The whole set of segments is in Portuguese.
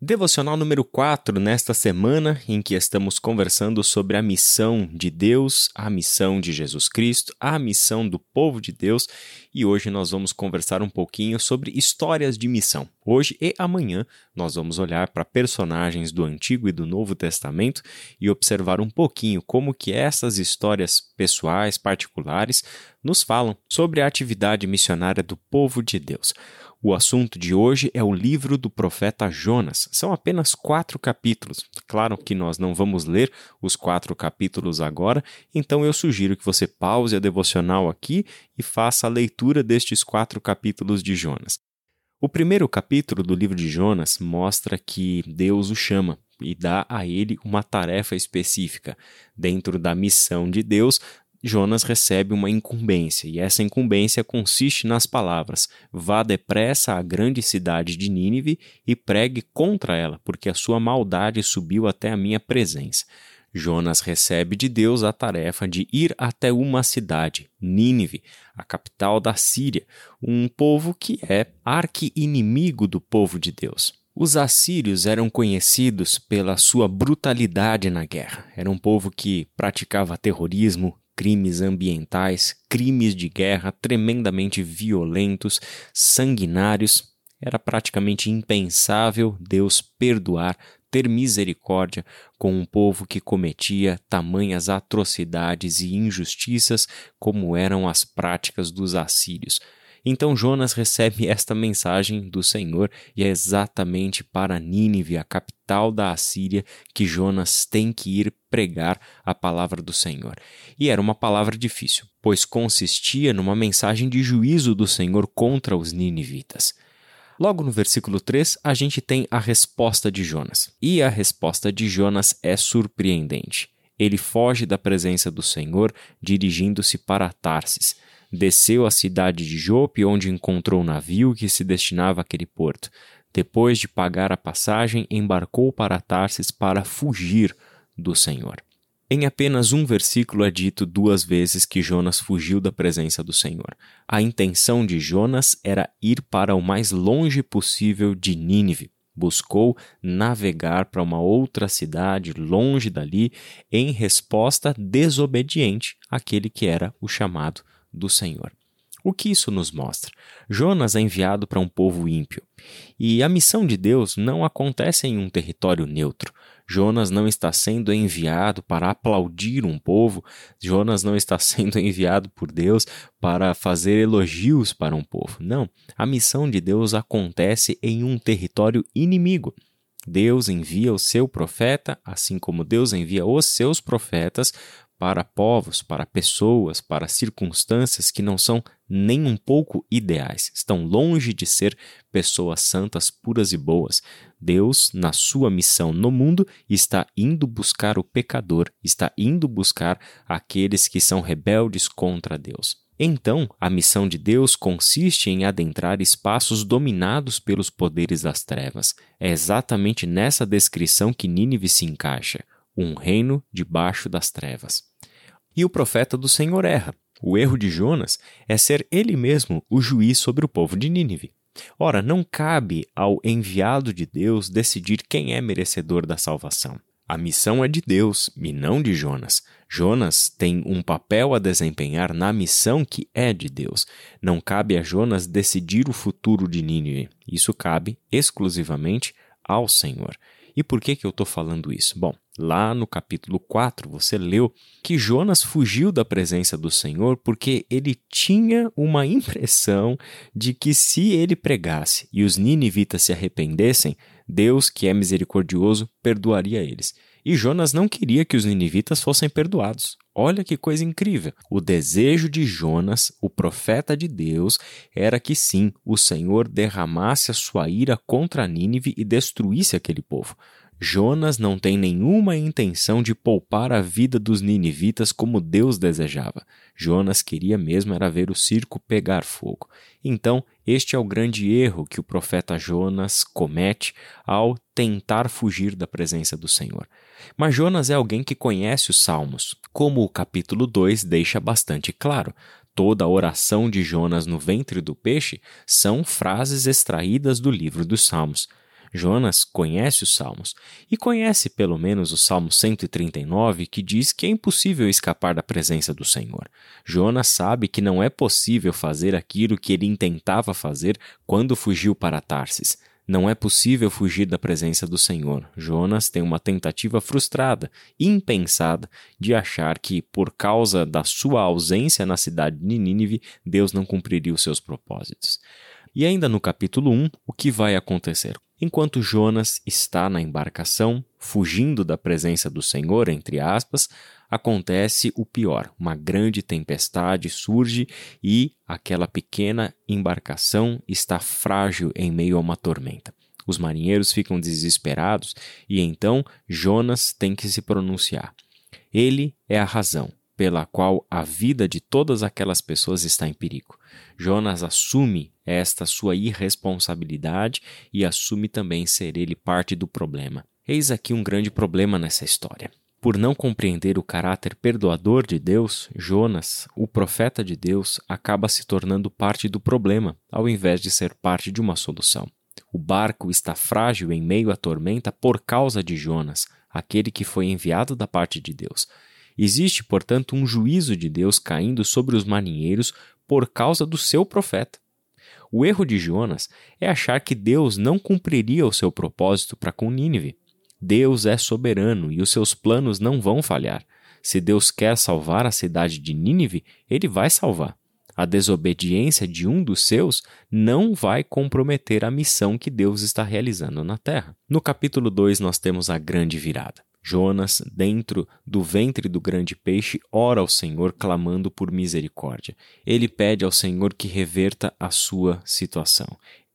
Devocional número 4 nesta semana em que estamos conversando sobre a missão de Deus, a missão de Jesus Cristo, a missão do povo de Deus e hoje nós vamos conversar um pouquinho sobre histórias de missão. Hoje e amanhã nós vamos olhar para personagens do Antigo e do Novo Testamento e observar um pouquinho como que essas histórias pessoais, particulares, nos falam sobre a atividade missionária do povo de Deus. O assunto de hoje é o livro do profeta Jonas. São apenas quatro capítulos. Claro que nós não vamos ler os quatro capítulos agora, então eu sugiro que você pause a devocional aqui e faça a leitura destes quatro capítulos de Jonas. O primeiro capítulo do livro de Jonas mostra que Deus o chama e dá a ele uma tarefa específica. Dentro da missão de Deus, Jonas recebe uma incumbência, e essa incumbência consiste nas palavras: Vá depressa à grande cidade de Nínive e pregue contra ela, porque a sua maldade subiu até a minha presença. Jonas recebe de Deus a tarefa de ir até uma cidade, Nínive, a capital da Síria, um povo que é arqui-inimigo do povo de Deus. Os assírios eram conhecidos pela sua brutalidade na guerra. Era um povo que praticava terrorismo, crimes ambientais, crimes de guerra tremendamente violentos, sanguinários. Era praticamente impensável Deus perdoar, ter misericórdia com um povo que cometia tamanhas atrocidades e injustiças como eram as práticas dos assírios. Então Jonas recebe esta mensagem do Senhor e é exatamente para Nínive, a capital da Assíria, que Jonas tem que ir pregar a palavra do Senhor. E era uma palavra difícil, pois consistia numa mensagem de juízo do Senhor contra os ninivitas. Logo no versículo 3, a gente tem a resposta de Jonas. E a resposta de Jonas é surpreendente. Ele foge da presença do Senhor, dirigindo-se para Tarsis desceu à cidade de Jope, onde encontrou o navio que se destinava àquele porto. Depois de pagar a passagem, embarcou para Tarsis para fugir do Senhor. Em apenas um versículo é dito duas vezes que Jonas fugiu da presença do Senhor. A intenção de Jonas era ir para o mais longe possível de Nínive. Buscou navegar para uma outra cidade longe dali, em resposta desobediente àquele que era o chamado do Senhor. O que isso nos mostra? Jonas é enviado para um povo ímpio. E a missão de Deus não acontece em um território neutro. Jonas não está sendo enviado para aplaudir um povo, Jonas não está sendo enviado por Deus para fazer elogios para um povo. Não, a missão de Deus acontece em um território inimigo. Deus envia o seu profeta, assim como Deus envia os seus profetas, para povos, para pessoas, para circunstâncias que não são nem um pouco ideais, estão longe de ser pessoas santas, puras e boas. Deus, na sua missão no mundo, está indo buscar o pecador, está indo buscar aqueles que são rebeldes contra Deus. Então, a missão de Deus consiste em adentrar espaços dominados pelos poderes das trevas. É exatamente nessa descrição que Nínive se encaixa um reino debaixo das trevas. E o profeta do Senhor erra. O erro de Jonas é ser ele mesmo o juiz sobre o povo de Nínive. Ora, não cabe ao enviado de Deus decidir quem é merecedor da salvação. A missão é de Deus e não de Jonas. Jonas tem um papel a desempenhar na missão que é de Deus. Não cabe a Jonas decidir o futuro de Nínive. Isso cabe exclusivamente ao Senhor. E por que, que eu estou falando isso? Bom, lá no capítulo 4 você leu que Jonas fugiu da presença do Senhor porque ele tinha uma impressão de que se ele pregasse e os ninivitas se arrependessem, Deus, que é misericordioso, perdoaria eles. E Jonas não queria que os ninivitas fossem perdoados. Olha que coisa incrível! O desejo de Jonas, o profeta de Deus, era que sim, o Senhor derramasse a sua ira contra Nínive e destruísse aquele povo. Jonas não tem nenhuma intenção de poupar a vida dos ninivitas como Deus desejava. Jonas queria mesmo era ver o circo pegar fogo. Então, este é o grande erro que o profeta Jonas comete ao tentar fugir da presença do Senhor. Mas Jonas é alguém que conhece os Salmos, como o capítulo 2 deixa bastante claro. Toda a oração de Jonas no ventre do peixe são frases extraídas do livro dos Salmos. Jonas conhece os Salmos e conhece pelo menos o Salmo 139, que diz que é impossível escapar da presença do Senhor. Jonas sabe que não é possível fazer aquilo que ele intentava fazer quando fugiu para Tarsis. Não é possível fugir da presença do Senhor. Jonas tem uma tentativa frustrada, impensada, de achar que, por causa da sua ausência na cidade de Nínive, Deus não cumpriria os seus propósitos. E ainda no capítulo 1, o que vai acontecer? Enquanto Jonas está na embarcação, fugindo da presença do Senhor, entre aspas, acontece o pior. Uma grande tempestade surge e aquela pequena embarcação está frágil em meio a uma tormenta. Os marinheiros ficam desesperados e então Jonas tem que se pronunciar. Ele é a razão pela qual a vida de todas aquelas pessoas está em perigo. Jonas assume esta sua irresponsabilidade e assume também ser ele parte do problema. Eis aqui um grande problema nessa história. Por não compreender o caráter perdoador de Deus, Jonas, o profeta de Deus, acaba se tornando parte do problema, ao invés de ser parte de uma solução. O barco está frágil em meio à tormenta por causa de Jonas, aquele que foi enviado da parte de Deus. Existe, portanto, um juízo de Deus caindo sobre os marinheiros por causa do seu profeta. O erro de Jonas é achar que Deus não cumpriria o seu propósito para com Nínive. Deus é soberano e os seus planos não vão falhar. Se Deus quer salvar a cidade de Nínive, ele vai salvar. A desobediência de um dos seus não vai comprometer a missão que Deus está realizando na terra. No capítulo 2, nós temos a grande virada. Jonas, dentro do ventre do grande peixe, ora ao Senhor clamando por misericórdia. Ele pede ao Senhor que reverta a sua situação.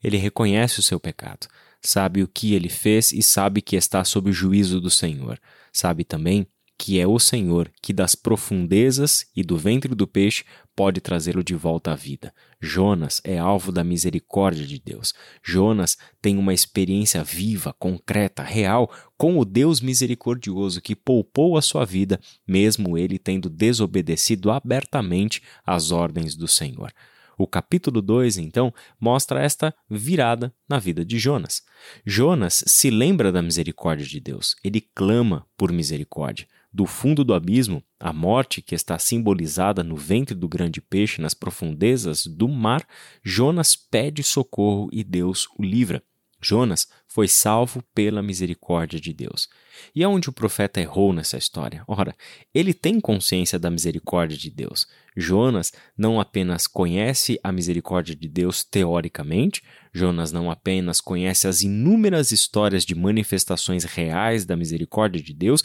Ele reconhece o seu pecado, sabe o que ele fez e sabe que está sob o juízo do Senhor. Sabe também que é o Senhor que das profundezas e do ventre do peixe pode trazê-lo de volta à vida. Jonas é alvo da misericórdia de Deus. Jonas tem uma experiência viva, concreta, real com o Deus misericordioso que poupou a sua vida, mesmo ele tendo desobedecido abertamente às ordens do Senhor. O capítulo 2, então, mostra esta virada na vida de Jonas. Jonas se lembra da misericórdia de Deus, ele clama por misericórdia. Do fundo do abismo, a morte que está simbolizada no ventre do grande peixe nas profundezas do mar, Jonas pede socorro e Deus o livra. Jonas foi salvo pela misericórdia de Deus. E aonde o profeta errou nessa história? Ora, ele tem consciência da misericórdia de Deus. Jonas não apenas conhece a misericórdia de Deus teoricamente, Jonas não apenas conhece as inúmeras histórias de manifestações reais da misericórdia de Deus,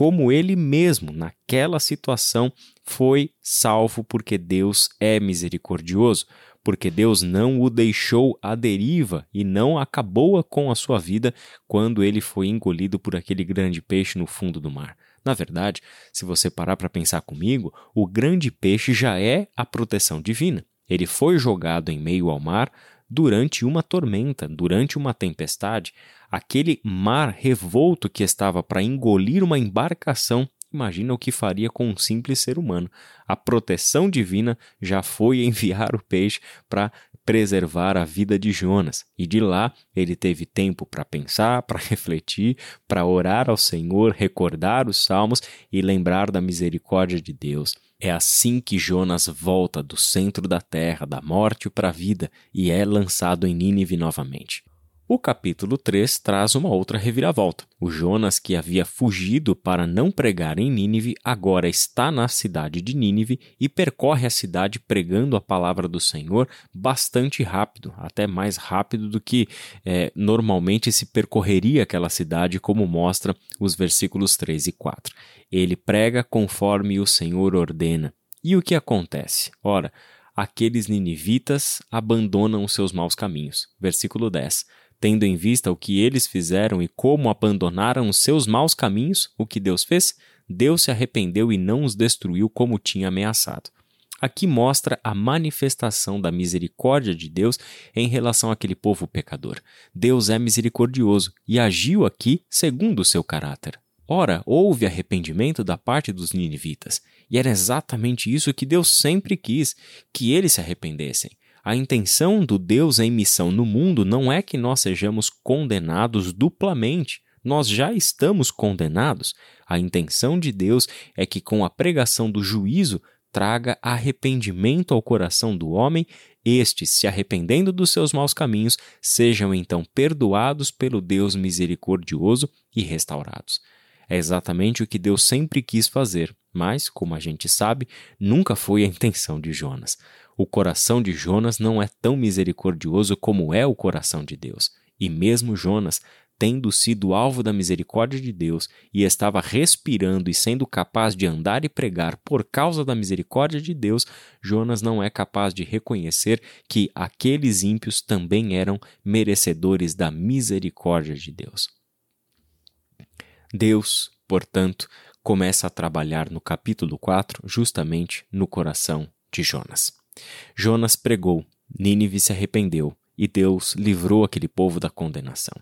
como ele mesmo, naquela situação, foi salvo porque Deus é misericordioso, porque Deus não o deixou à deriva e não acabou com a sua vida quando ele foi engolido por aquele grande peixe no fundo do mar. Na verdade, se você parar para pensar comigo, o grande peixe já é a proteção divina. Ele foi jogado em meio ao mar durante uma tormenta, durante uma tempestade, aquele mar revolto que estava para engolir uma embarcação, imagina o que faria com um simples ser humano. A proteção divina já foi enviar o peixe para preservar a vida de Jonas. E de lá ele teve tempo para pensar, para refletir, para orar ao Senhor, recordar os salmos e lembrar da misericórdia de Deus. É assim que Jonas volta do centro da terra, da morte para a vida, e é lançado em Nínive novamente. O capítulo 3 traz uma outra reviravolta. O Jonas, que havia fugido para não pregar em Nínive, agora está na cidade de Nínive e percorre a cidade pregando a palavra do Senhor bastante rápido, até mais rápido do que é, normalmente se percorreria aquela cidade, como mostra os versículos 3 e 4. Ele prega conforme o Senhor ordena. E o que acontece? Ora, aqueles ninivitas abandonam seus maus caminhos. Versículo 10 Tendo em vista o que eles fizeram e como abandonaram os seus maus caminhos, o que Deus fez? Deus se arrependeu e não os destruiu como tinha ameaçado. Aqui mostra a manifestação da misericórdia de Deus em relação àquele povo pecador. Deus é misericordioso e agiu aqui segundo o seu caráter. Ora, houve arrependimento da parte dos ninivitas, e era exatamente isso que Deus sempre quis, que eles se arrependessem. A intenção do Deus em missão no mundo não é que nós sejamos condenados duplamente. Nós já estamos condenados. A intenção de Deus é que, com a pregação do juízo, traga arrependimento ao coração do homem, estes, se arrependendo dos seus maus caminhos, sejam então perdoados pelo Deus misericordioso e restaurados. É exatamente o que Deus sempre quis fazer, mas, como a gente sabe, nunca foi a intenção de Jonas. O coração de Jonas não é tão misericordioso como é o coração de Deus. E mesmo Jonas, tendo sido alvo da misericórdia de Deus e estava respirando e sendo capaz de andar e pregar por causa da misericórdia de Deus, Jonas não é capaz de reconhecer que aqueles ímpios também eram merecedores da misericórdia de Deus. Deus, portanto, começa a trabalhar no capítulo 4 justamente no coração de Jonas. Jonas pregou, Nínive se arrependeu e Deus livrou aquele povo da condenação.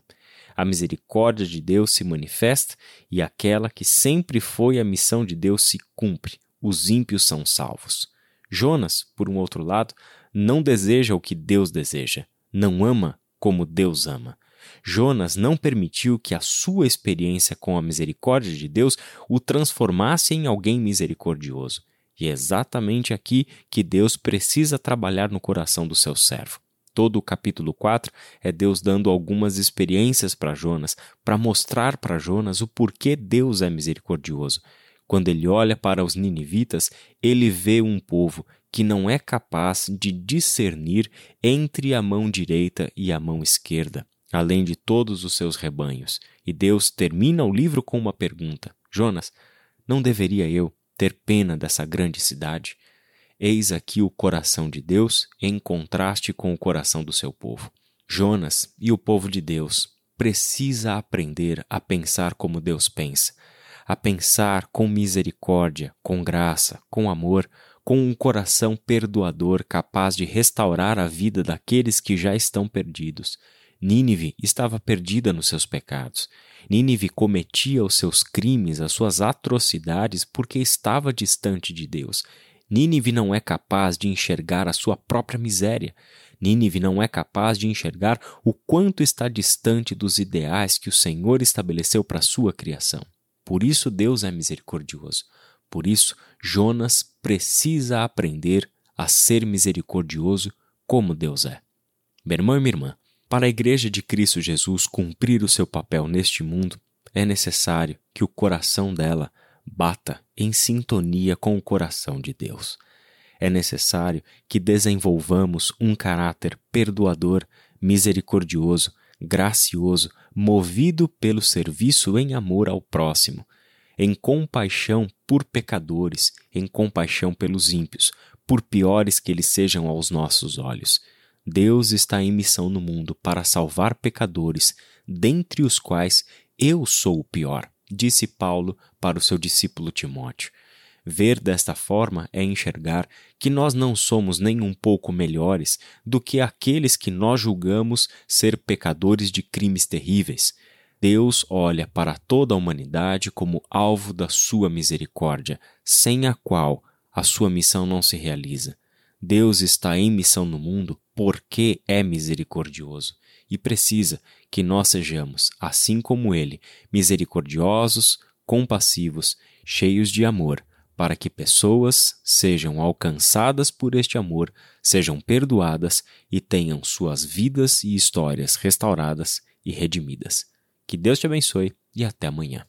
A misericórdia de Deus se manifesta e aquela que sempre foi a missão de Deus se cumpre. Os ímpios são salvos. Jonas, por um outro lado, não deseja o que Deus deseja, não ama como Deus ama. Jonas não permitiu que a sua experiência com a misericórdia de Deus o transformasse em alguém misericordioso. E é exatamente aqui que Deus precisa trabalhar no coração do seu servo. Todo o capítulo 4 é Deus dando algumas experiências para Jonas, para mostrar para Jonas o porquê Deus é misericordioso. Quando ele olha para os ninivitas, ele vê um povo que não é capaz de discernir entre a mão direita e a mão esquerda além de todos os seus rebanhos. E Deus termina o livro com uma pergunta: Jonas, não deveria eu ter pena dessa grande cidade? Eis aqui o coração de Deus em contraste com o coração do seu povo. Jonas e o povo de Deus precisa aprender a pensar como Deus pensa, a pensar com misericórdia, com graça, com amor, com um coração perdoador capaz de restaurar a vida daqueles que já estão perdidos Nínive estava perdida nos seus pecados. Nínive cometia os seus crimes, as suas atrocidades, porque estava distante de Deus. Nínive não é capaz de enxergar a sua própria miséria. Nínive não é capaz de enxergar o quanto está distante dos ideais que o Senhor estabeleceu para a sua criação. Por isso Deus é misericordioso. Por isso Jonas precisa aprender a ser misericordioso como Deus é. Meu irmão e minha irmã, para a Igreja de Cristo Jesus cumprir o seu papel neste mundo, é necessário que o coração dela bata em sintonia com o coração de Deus. É necessário que desenvolvamos um caráter perdoador, misericordioso, gracioso, movido pelo serviço em amor ao próximo, em compaixão por pecadores, em compaixão pelos ímpios, por piores que eles sejam aos nossos olhos Deus está em missão no mundo para salvar pecadores, dentre os quais eu sou o pior, disse Paulo para o seu discípulo Timóteo. Ver desta forma é enxergar que nós não somos nem um pouco melhores do que aqueles que nós julgamos ser pecadores de crimes terríveis. Deus olha para toda a humanidade como alvo da sua misericórdia, sem a qual a sua missão não se realiza. Deus está em missão no mundo porque é misericordioso e precisa que nós sejamos, assim como Ele, misericordiosos, compassivos, cheios de amor, para que pessoas sejam alcançadas por este amor, sejam perdoadas e tenham suas vidas e histórias restauradas e redimidas. Que Deus te abençoe e até amanhã.